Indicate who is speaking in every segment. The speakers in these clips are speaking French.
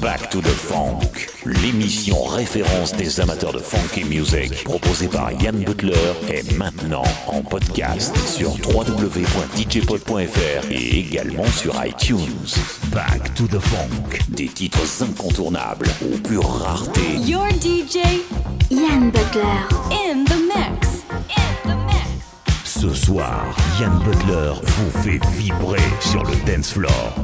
Speaker 1: Back to the Funk, l'émission référence des amateurs de funky music, proposée par Yann Butler, est maintenant en podcast sur www.djpod.fr et également sur iTunes. Back to the Funk, des titres incontournables aux pures raretés.
Speaker 2: Your DJ,
Speaker 3: Yann Butler.
Speaker 2: in the mix. In the mix.
Speaker 1: Ce soir, Yann Butler vous fait vibrer sur le dance floor.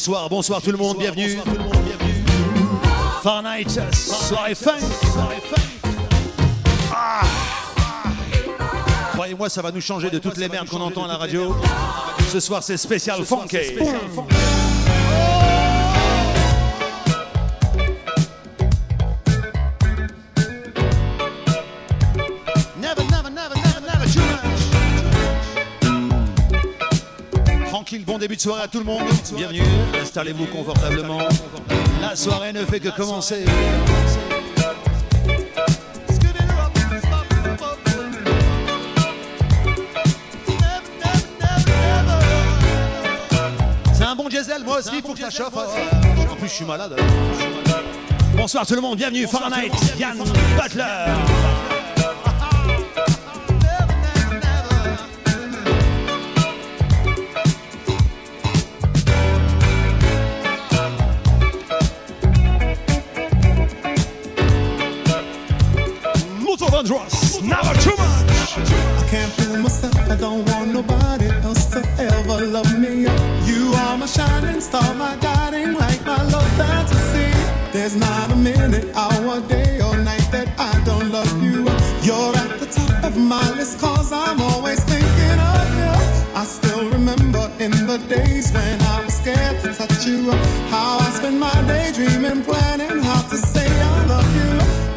Speaker 4: Soir, bonsoir tout le monde, bienvenue. Far Night, soirée funk. Ah. Croyez-moi, ça va nous changer de toutes les merdes qu'on entend à la radio. Ce soir, c'est spécial funky. Soirée à tout le monde. Bienvenue, installez-vous confortablement. La soirée ne fait que commencer. C'est un bon diesel, moi aussi, il faut que ça chauffe. En plus, je suis malade. Bonsoir tout le monde, bienvenue, Fahrenheit, Yann Butler. Vandross, never too much.
Speaker 5: I can't fool myself. I don't want nobody else to ever love me. You are my shining star, my guiding light, my love fantasy. There's not a minute, hour, day, or night that I don't love you. You're at the top of my list, cause I'm always thinking of you. I still remember in the days when I was scared to touch you. How I spent my day dreaming, planning how to say I love you.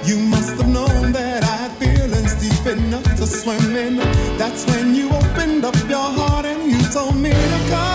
Speaker 5: You must have known that to. That's when you opened up your heart and you told me to come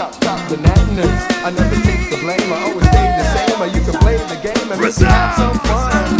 Speaker 5: chop, stop
Speaker 3: the madness. I never
Speaker 1: take the blame, I always stay the same. Or you can play the game and have some fun.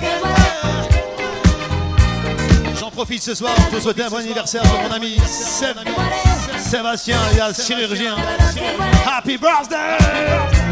Speaker 4: Que lo haré.
Speaker 2: J'en profite ce soir pour souhaiter un bon anniversaire à mon ami Sébastien, chirurgien. Happy birthday!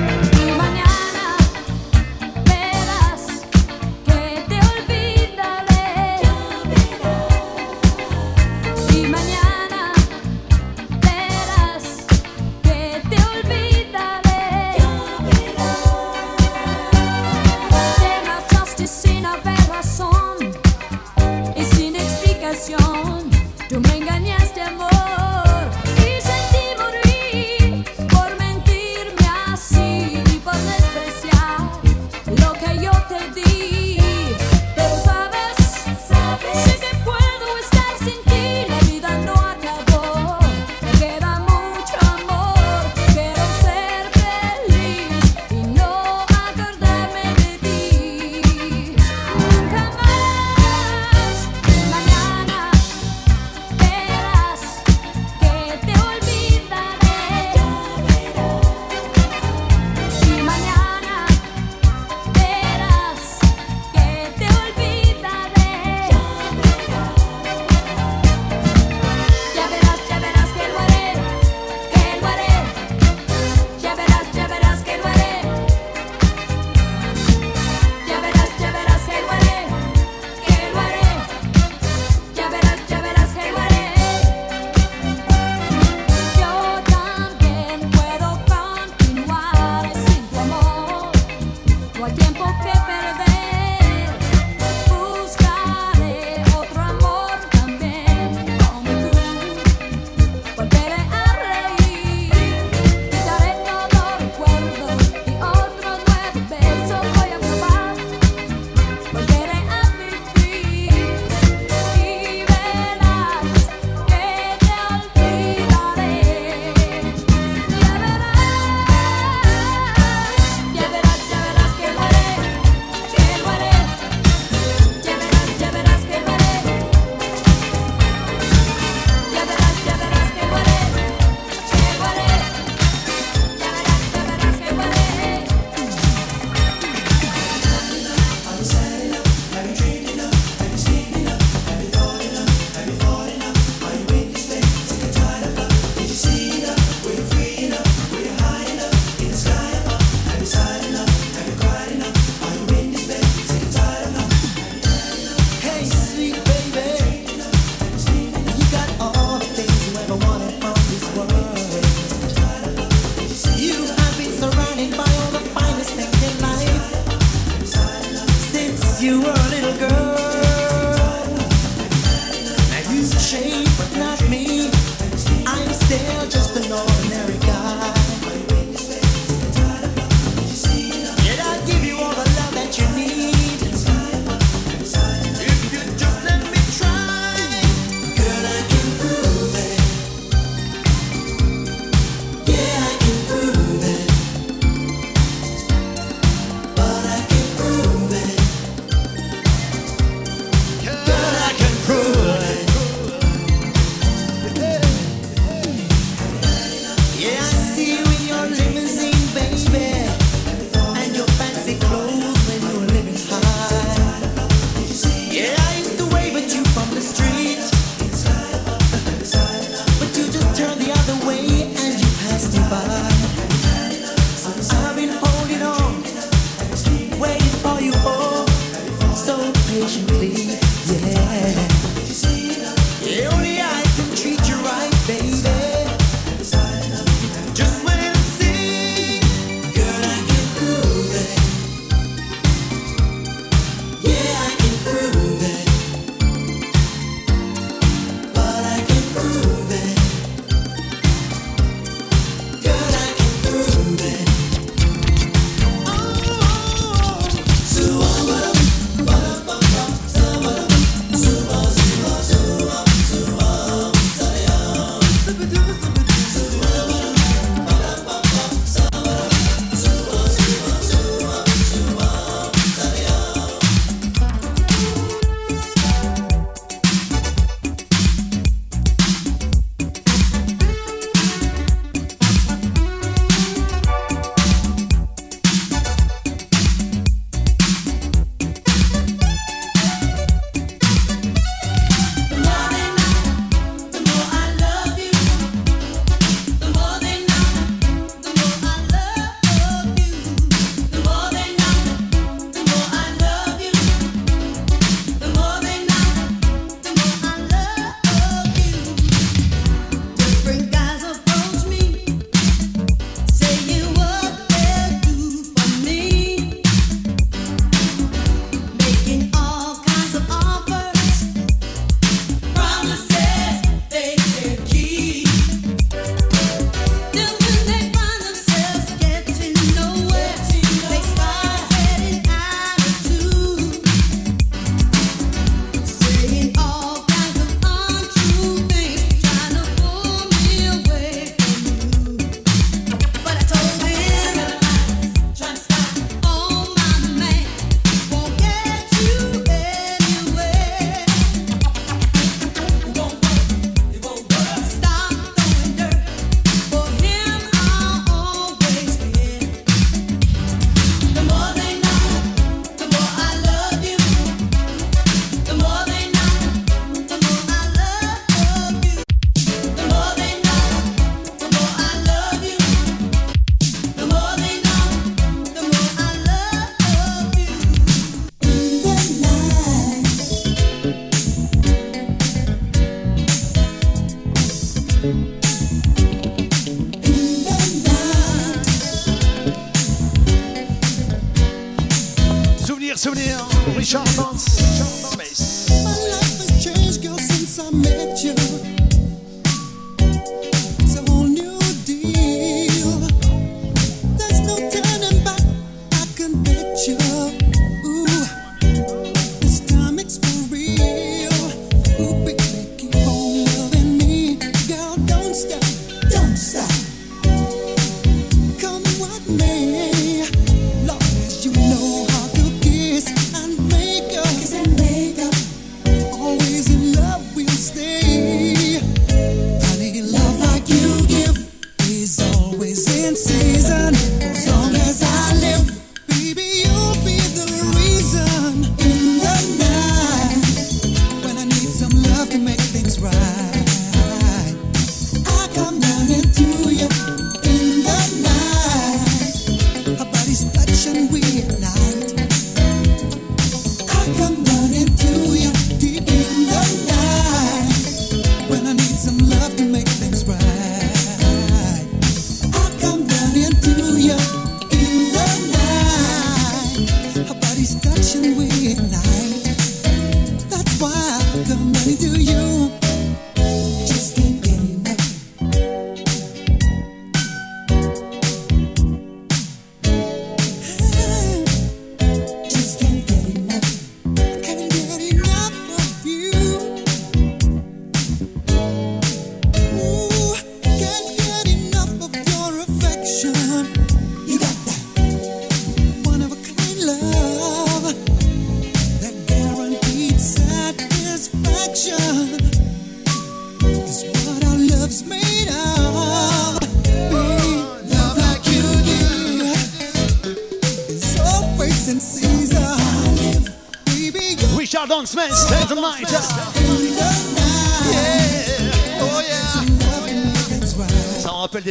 Speaker 6: souvenir, Richard Vance.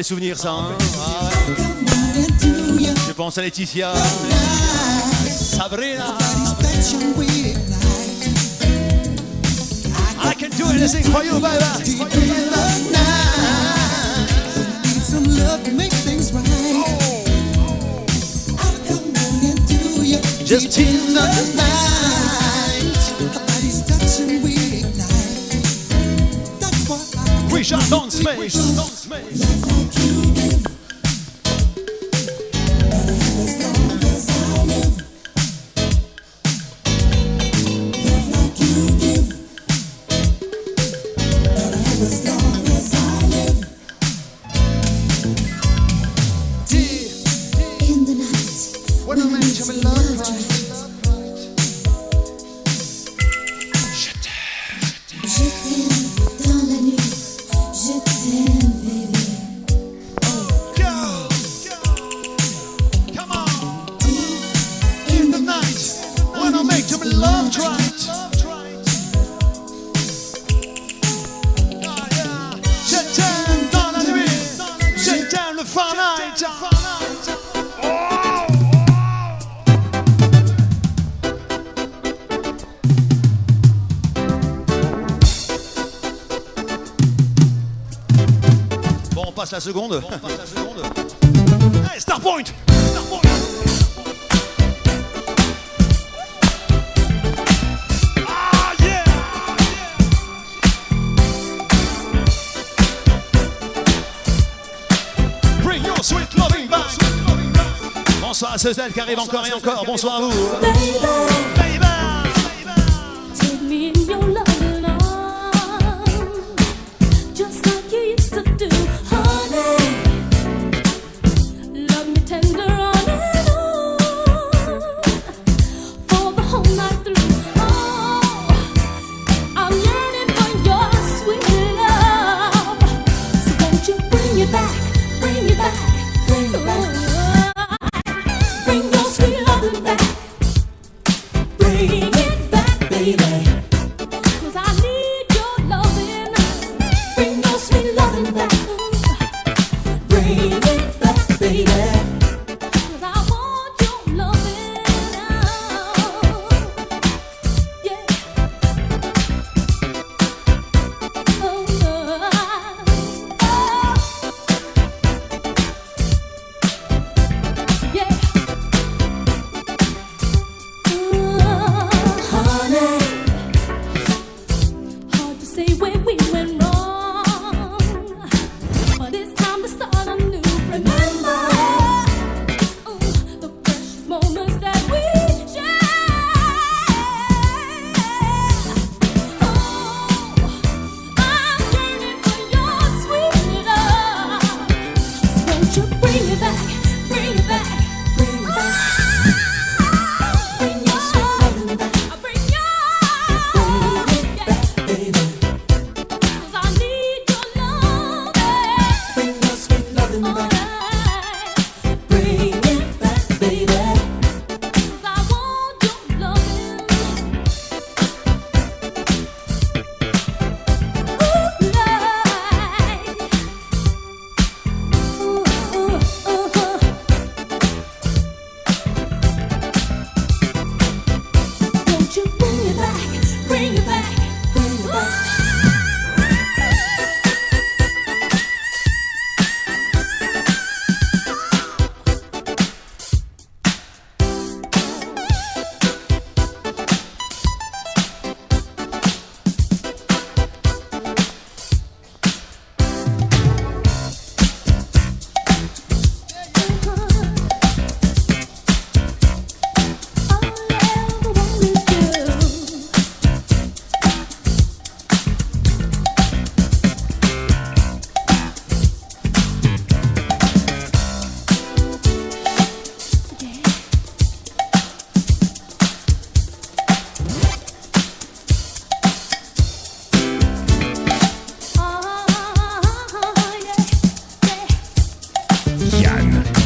Speaker 6: des souvenirs, ça. Hein
Speaker 4: ah, ouais.
Speaker 6: Je pense à Laetitia, Sabrina. I can do anything for you, baby. Just in the
Speaker 4: night. We
Speaker 6: shall dance
Speaker 4: face. la
Speaker 6: seconde. Bon, on passe la seconde. hey, Point ah, Bonsoir à Cézanne qui arrive encore et encore. Bonsoir à vous.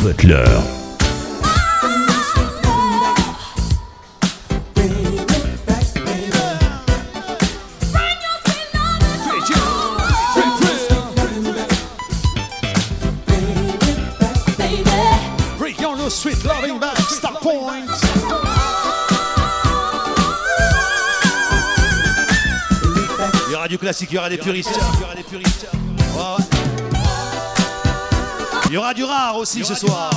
Speaker 4: Butler.
Speaker 1: Il y aura du classique, il y aura des puristes. Il y aura des puristes. Il y aura du rare aussi ce soir.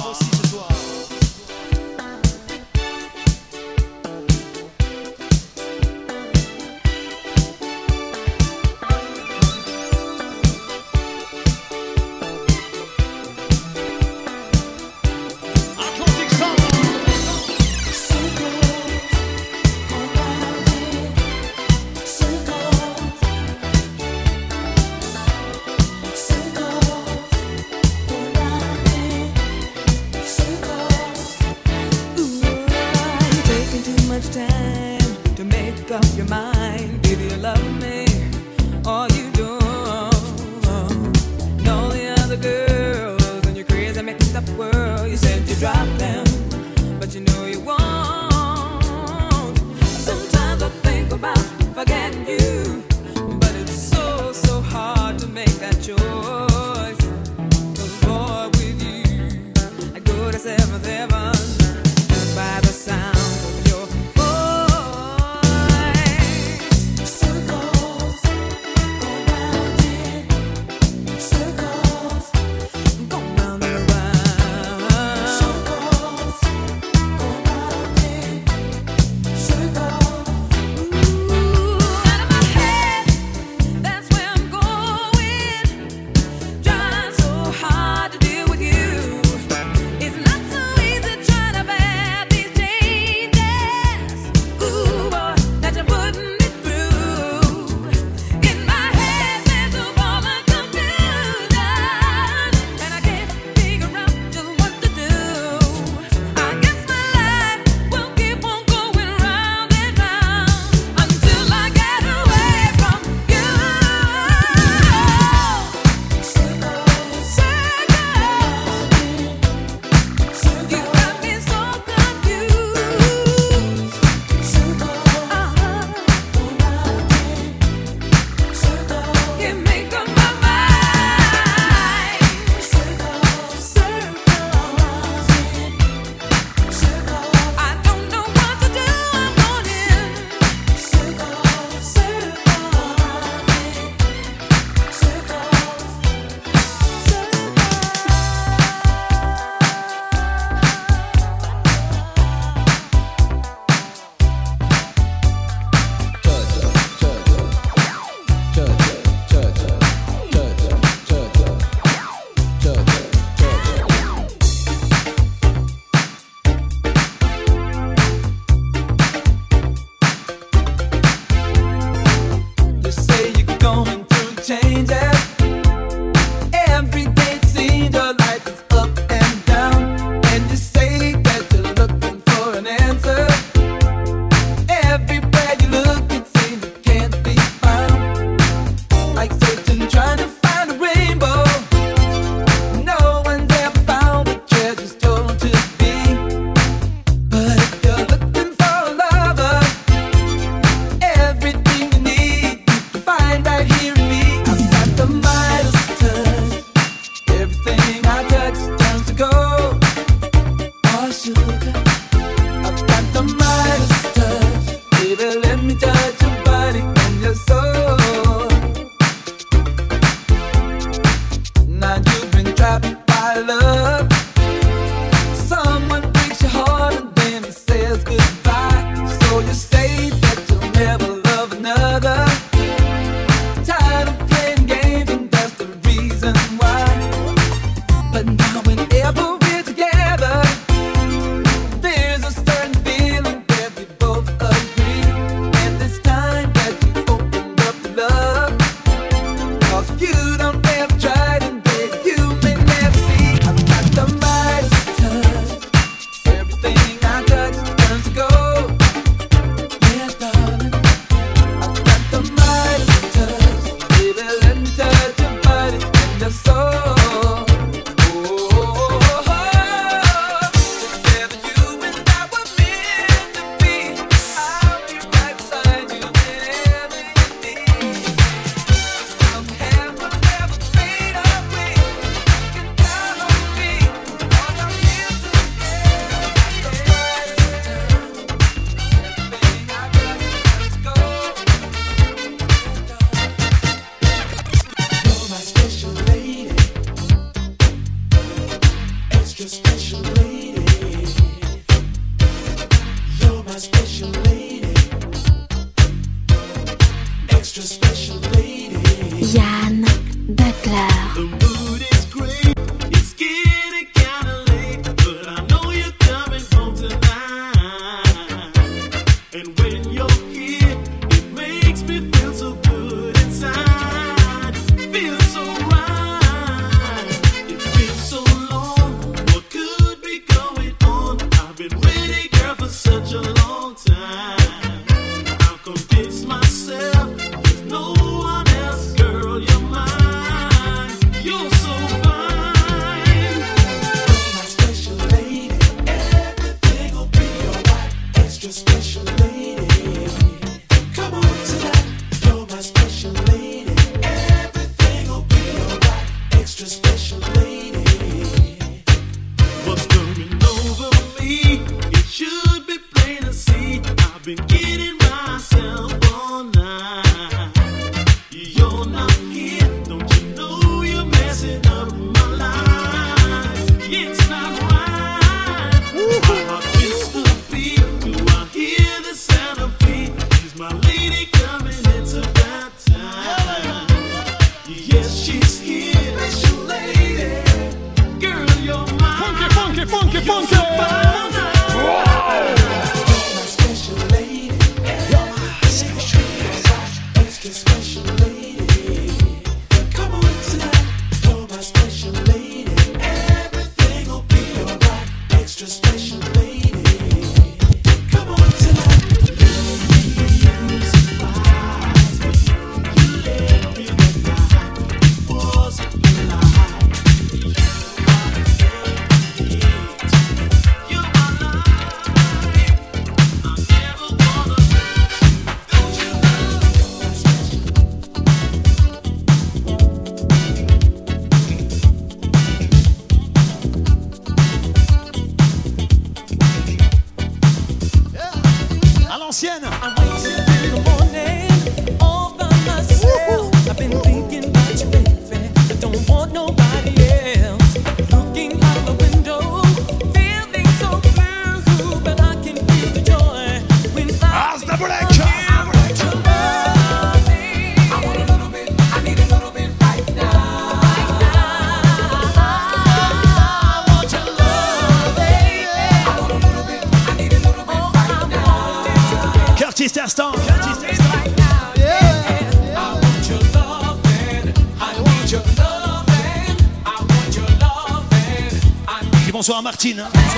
Speaker 1: Bonsoir Martine.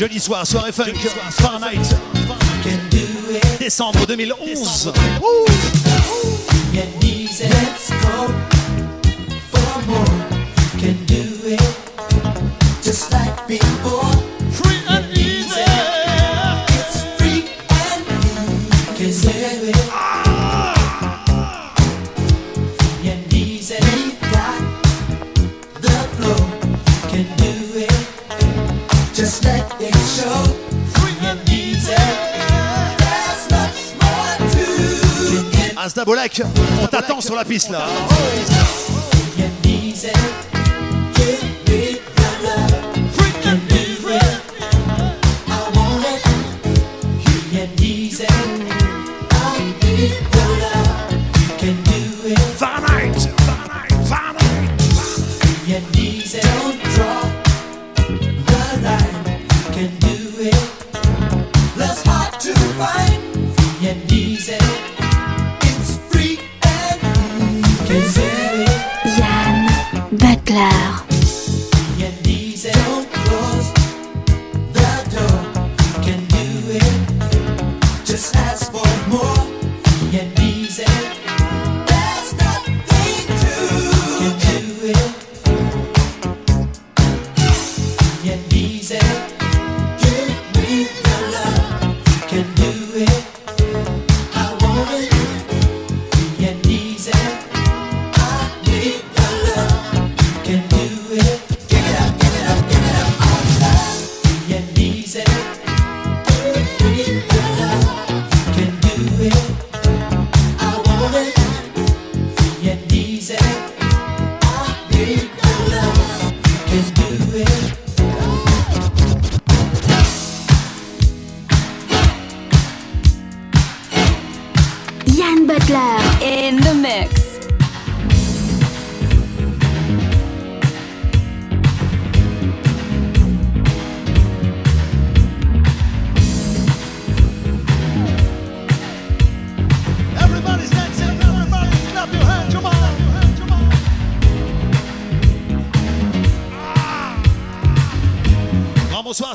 Speaker 1: Jeudi soir, soirée funk, Fahrenheit. Décembre 2011.
Speaker 5: Décembre. Ouh. Attends sur la piste là. Oh, oh, oh.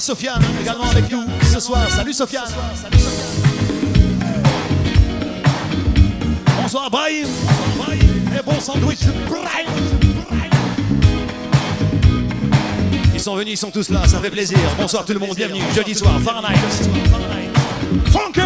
Speaker 5: Sofiane, hein, également avec nous ce soir. Salut Sofiane. Bonsoir Brahim. Et bon sandwich Ils sont venus, ils sont tous là, ça fait plaisir. Bonsoir tout le monde, bienvenue. Jeudi soir, Fahrenheit. Funky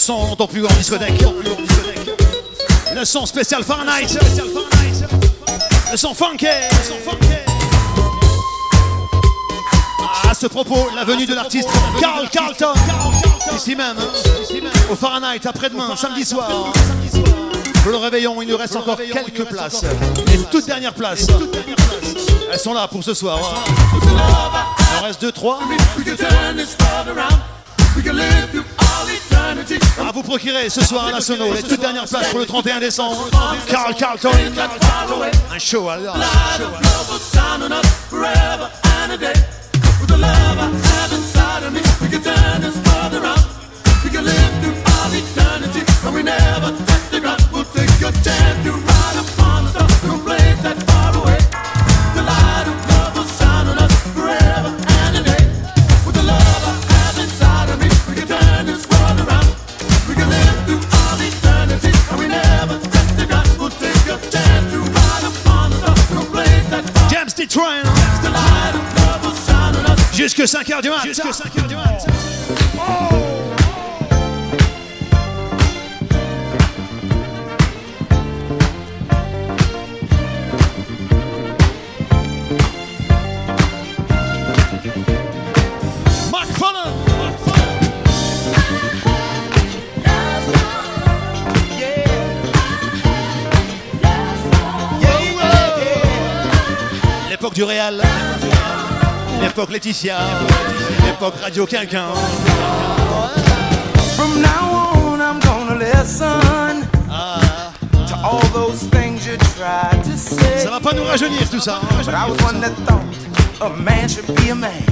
Speaker 4: Le son, on entend plus en discothèque. Le son spécial Fahrenheit. Le son funky. Ah, à ce propos, la venue de l'artiste Carl Carlton. Ici même, hein. au Fahrenheit, après-demain, samedi soir. Pour le réveillon, il nous reste encore quelques places. Les toutes dernières places. Elles sont là pour ce soir. Hein. Il en reste
Speaker 7: 2-3.
Speaker 4: À vous procurer ce soir à les toutes dernières places pour le 31 décembre. Carl Carlton, un show
Speaker 7: à take chance to.
Speaker 4: Jusque 5h du mat. Jusque 5h du mat. l'époque Laetitia, l'époque Radio Quinquin. Ça va pas nous rajeunir tout ça. Hein.
Speaker 8: I was one that thought a man should be a man.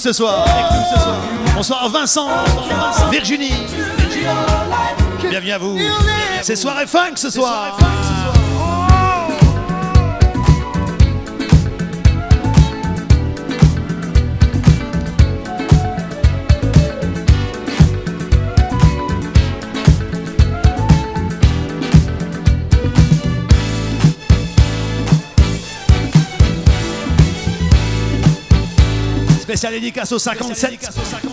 Speaker 5: ce soir. Bonsoir Vincent, Virginie. Bienvenue à vous. C'est soirée funk ce soir. Spécial dédicace aux 57.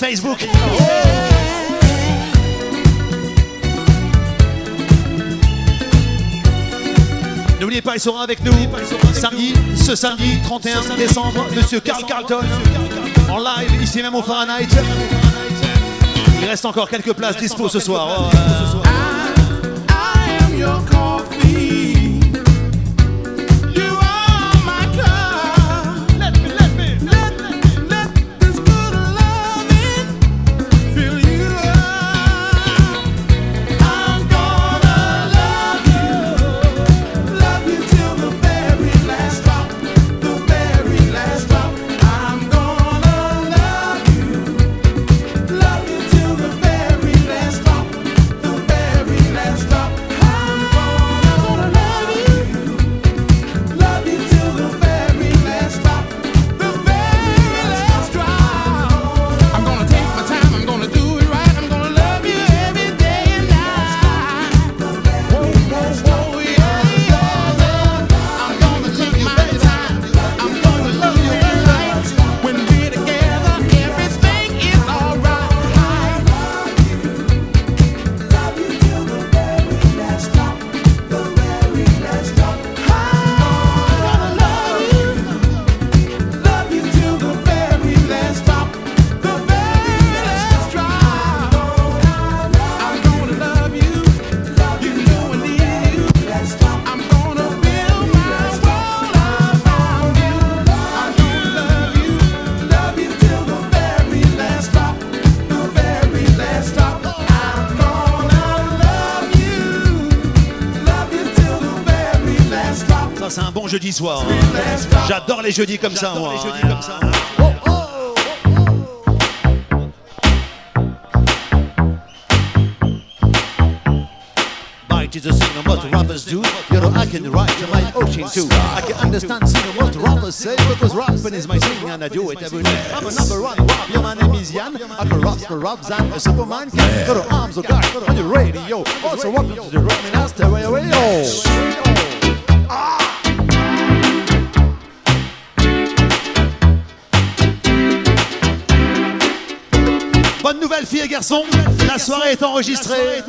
Speaker 5: Facebook. N'oubliez pas, il sera avec nous samedi, ce samedi 31 décembre, Monsieur Carl Carlton, en live ici même au Fahrenheit. Il reste encore quelques places dispo ce soir. Oh, jeudi soir. hein. J'adore les jeudis comme ça, moi. hein. Bite is a signal what rappers do? You know, I can write ocean too. I can understand what rappers say? Because rapping is my thing and I do it every day. I'm a number one rap. Yeah, my name is Jan. I can rap for raps and a Superman can. Arms of God on the radio. Also, welcome to the Rock Master. Way, filles et garçons. La soirée est enregistrée.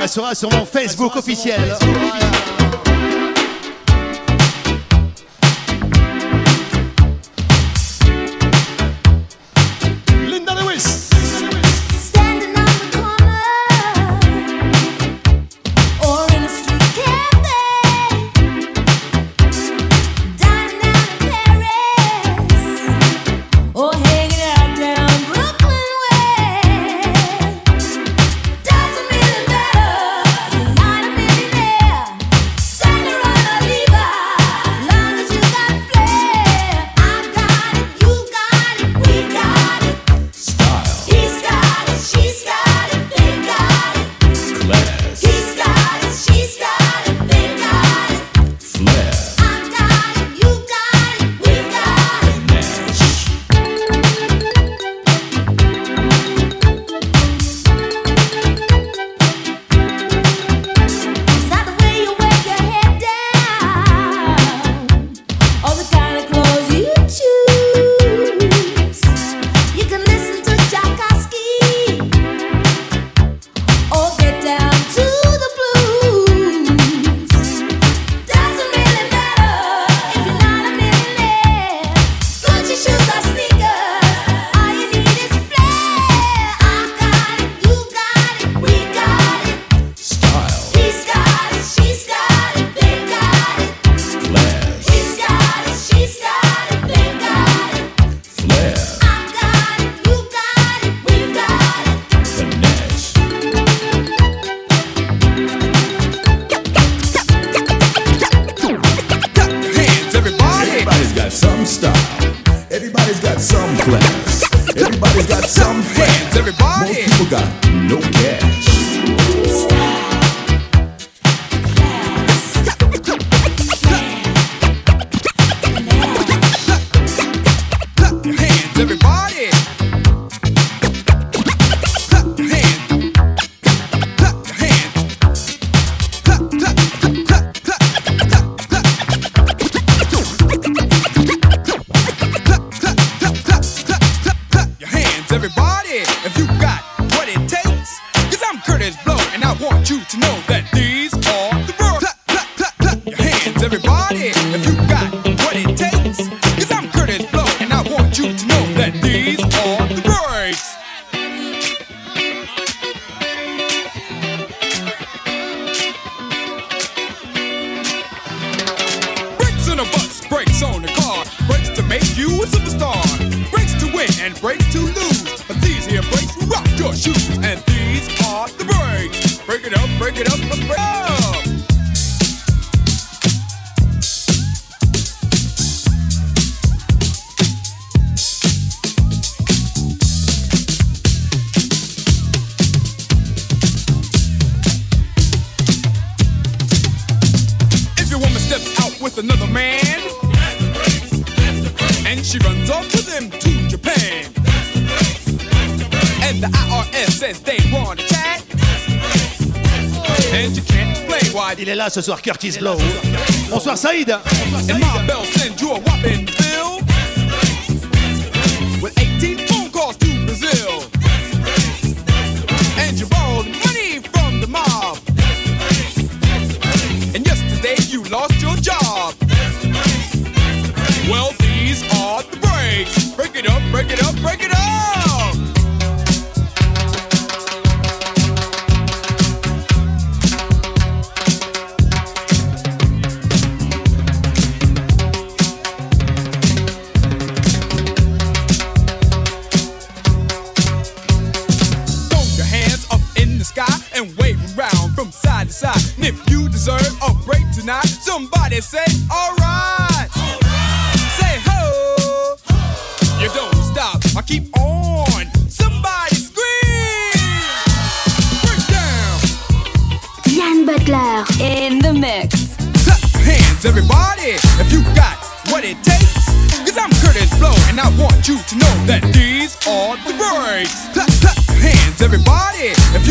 Speaker 5: Elle sera sur mon Facebook officiel.
Speaker 1: and you can't explain why.
Speaker 4: Il est là ce soir, Curtis Blow. Bonsoir Saïd.
Speaker 1: And my bell send you a whopping bill. With 18 phone calls to Brazil. And you borrowed money from the mob. And yesterday you lost your job. Well, these are the breaks. Break it up, break it up, break it up. is on
Speaker 9: the brakes.
Speaker 1: Clap, clap hands, everybody. If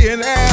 Speaker 10: Bobby and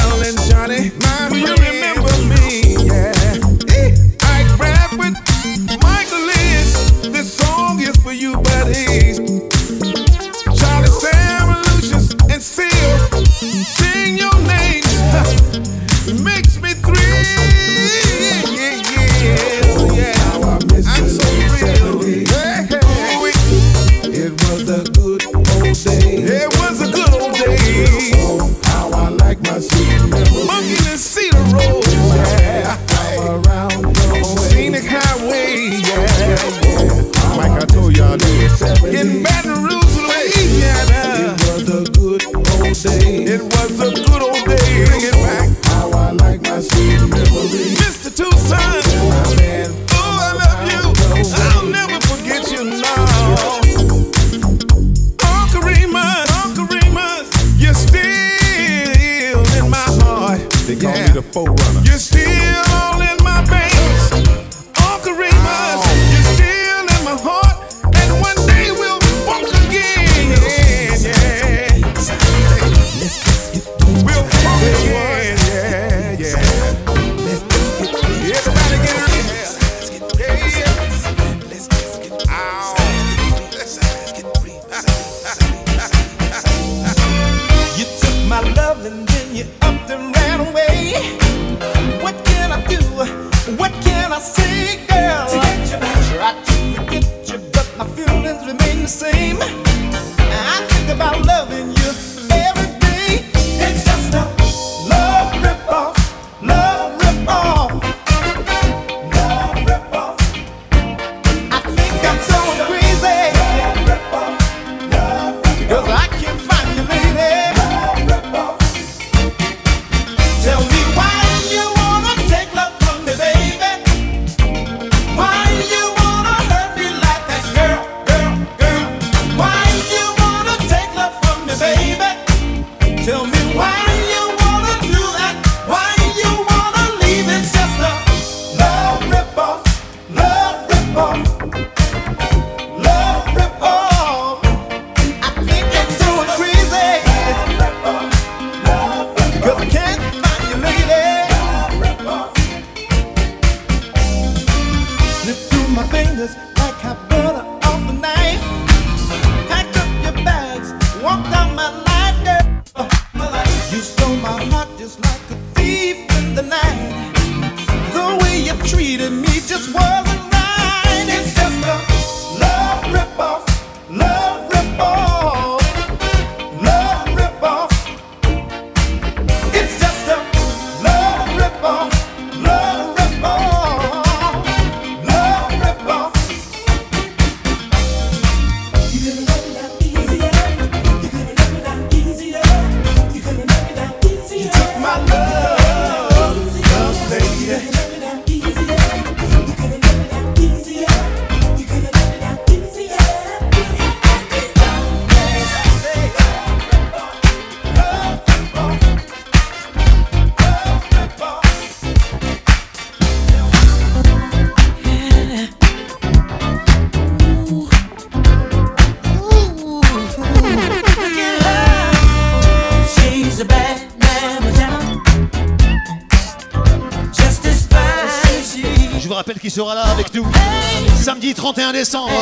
Speaker 4: sera là avec nous. Samedi 31 décembre,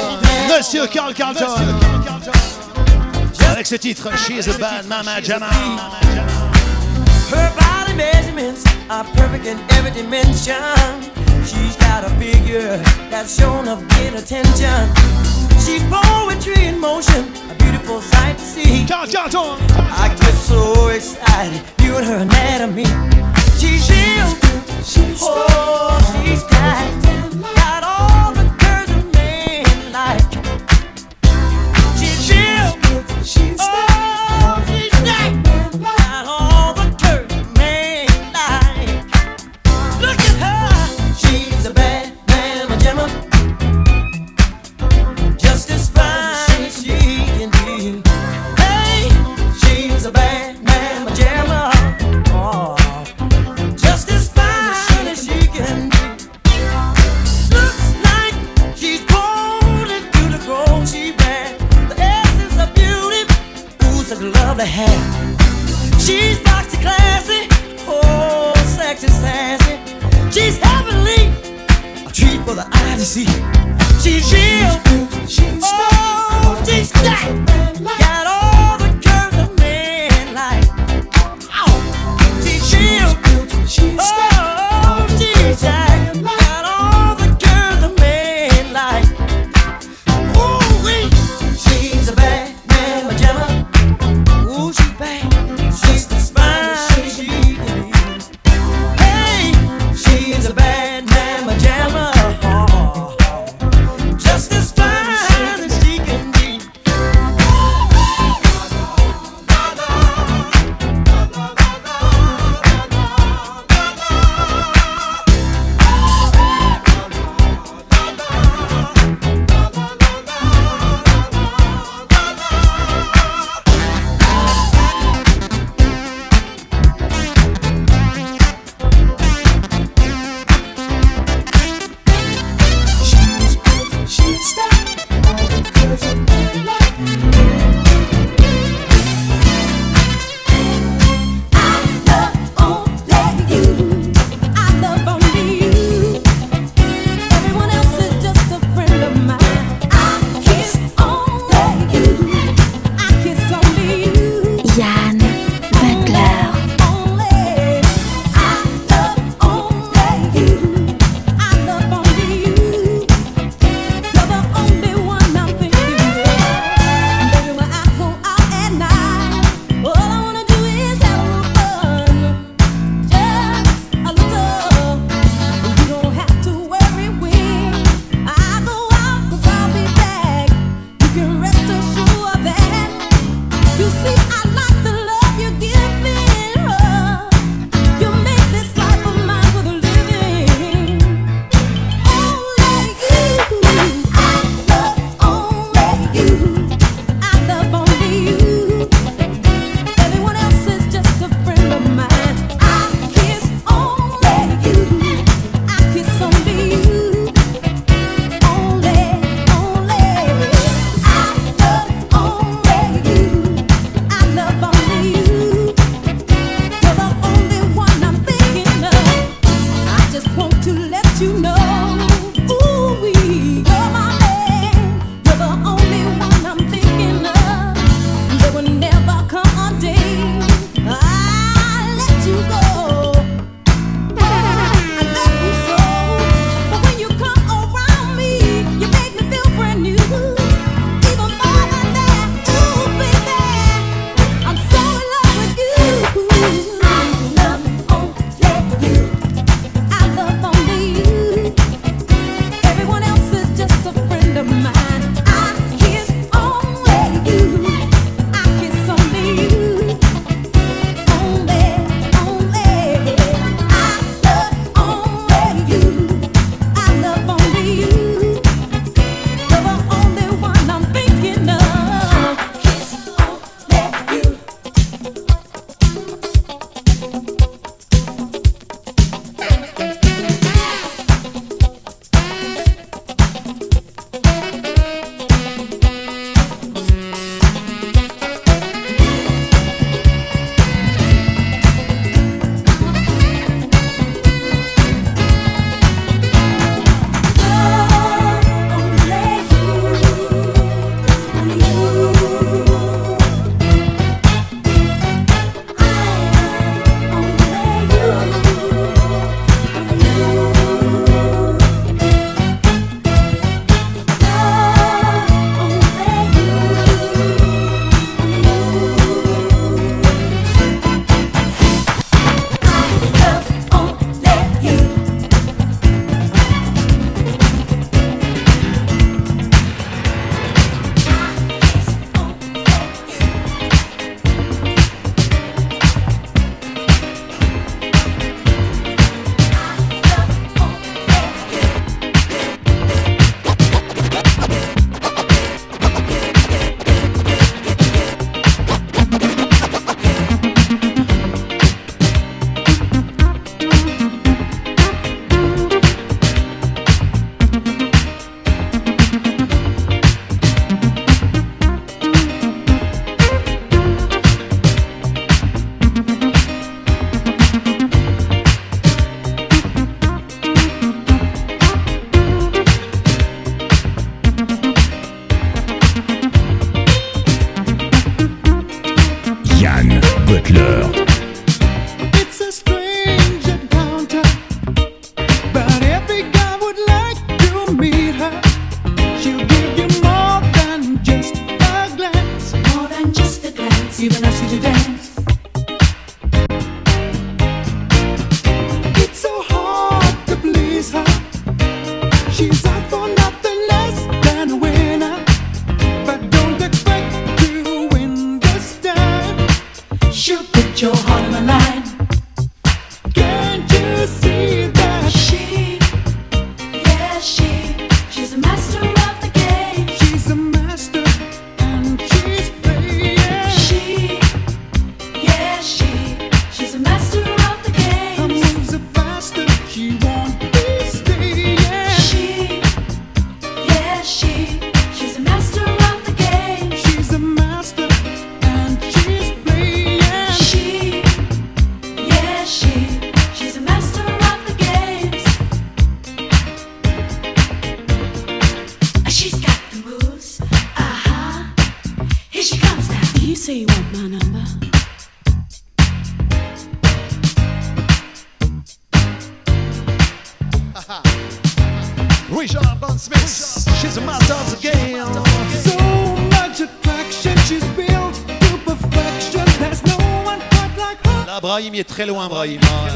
Speaker 4: Monsieur Carl Carlton. Avec ce titre, She's a Bad Mama Jama.
Speaker 11: Her body measurements are perfect in every dimension. She's got a figure that's shown of good attention. She's poetry in motion, a beautiful sight to see. Carl Carlton. I get so excited viewing her anatomy. She's real. She's oh, she's
Speaker 6: tight. il est très loin, Brahim.
Speaker 4: Ah,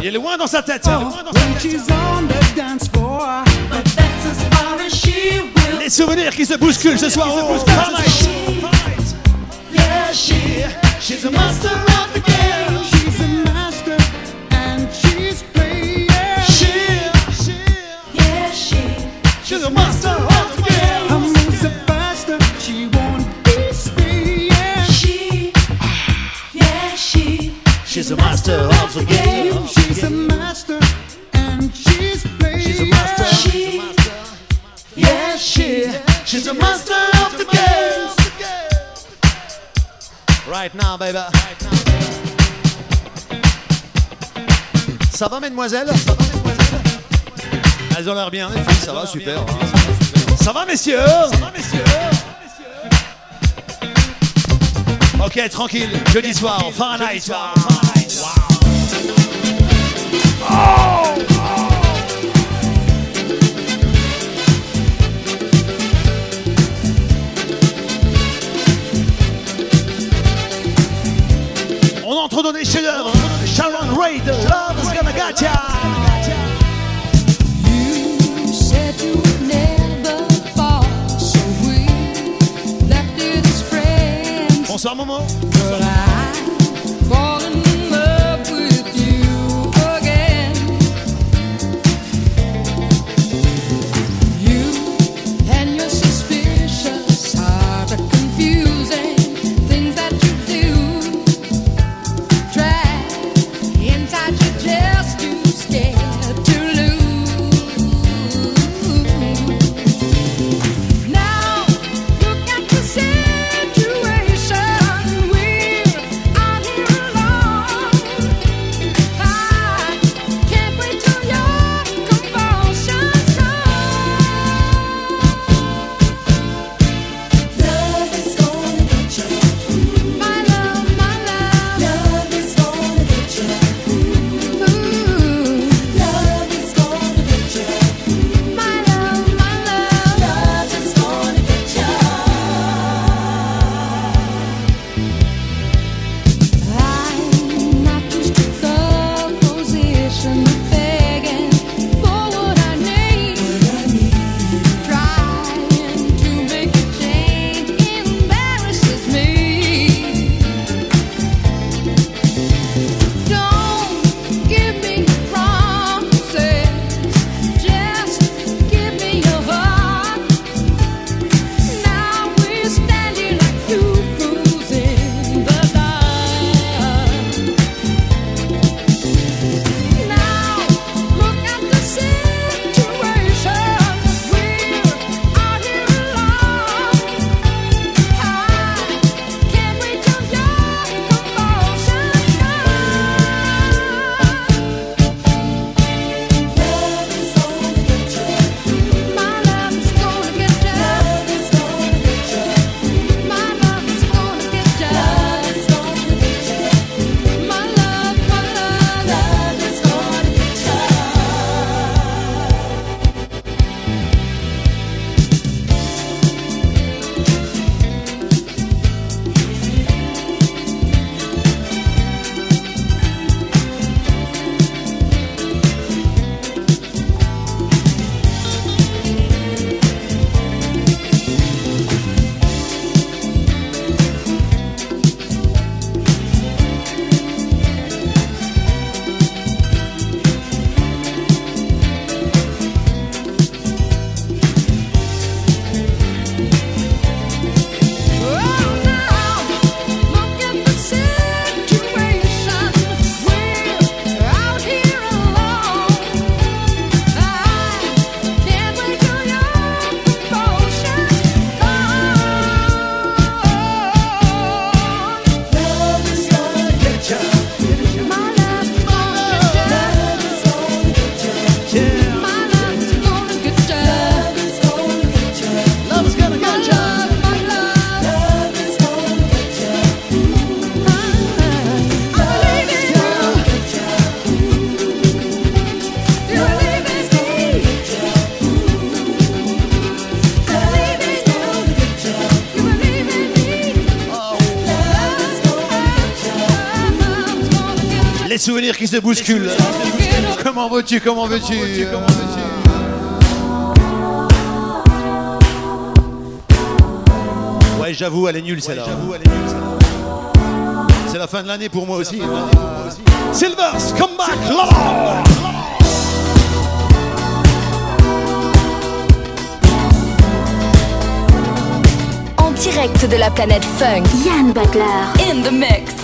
Speaker 6: il est loin dans sa tête. Les souvenirs qui se bousculent ce soir. Oh. Ça va, mesdemoiselles Elles ont l'air bien, les filles, ça va, super. Ça va, messieurs Ok, tranquille, jeudi soir, Fahrenheit. Fahrenheit. Oh On entre dans
Speaker 12: les chefs
Speaker 4: como souvenirs qui se bousculent. Comment veux-tu, comment veux-tu Ouais, j'avoue, elle est nulle celle-là. C'est la fin de l'année pour moi aussi. Silvers, come back, là
Speaker 7: En direct de la planète Funk. Yann Butler. In the mix.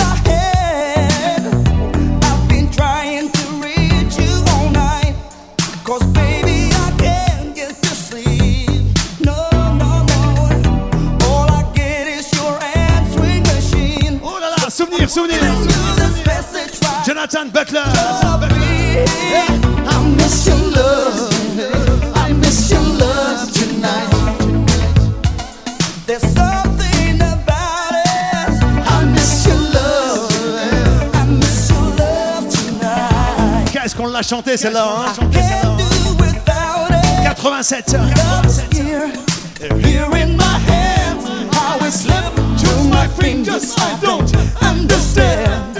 Speaker 4: chanter celle-là. Hein? 87.
Speaker 1: 87. Here in my hands, it my fingers, I don't understand.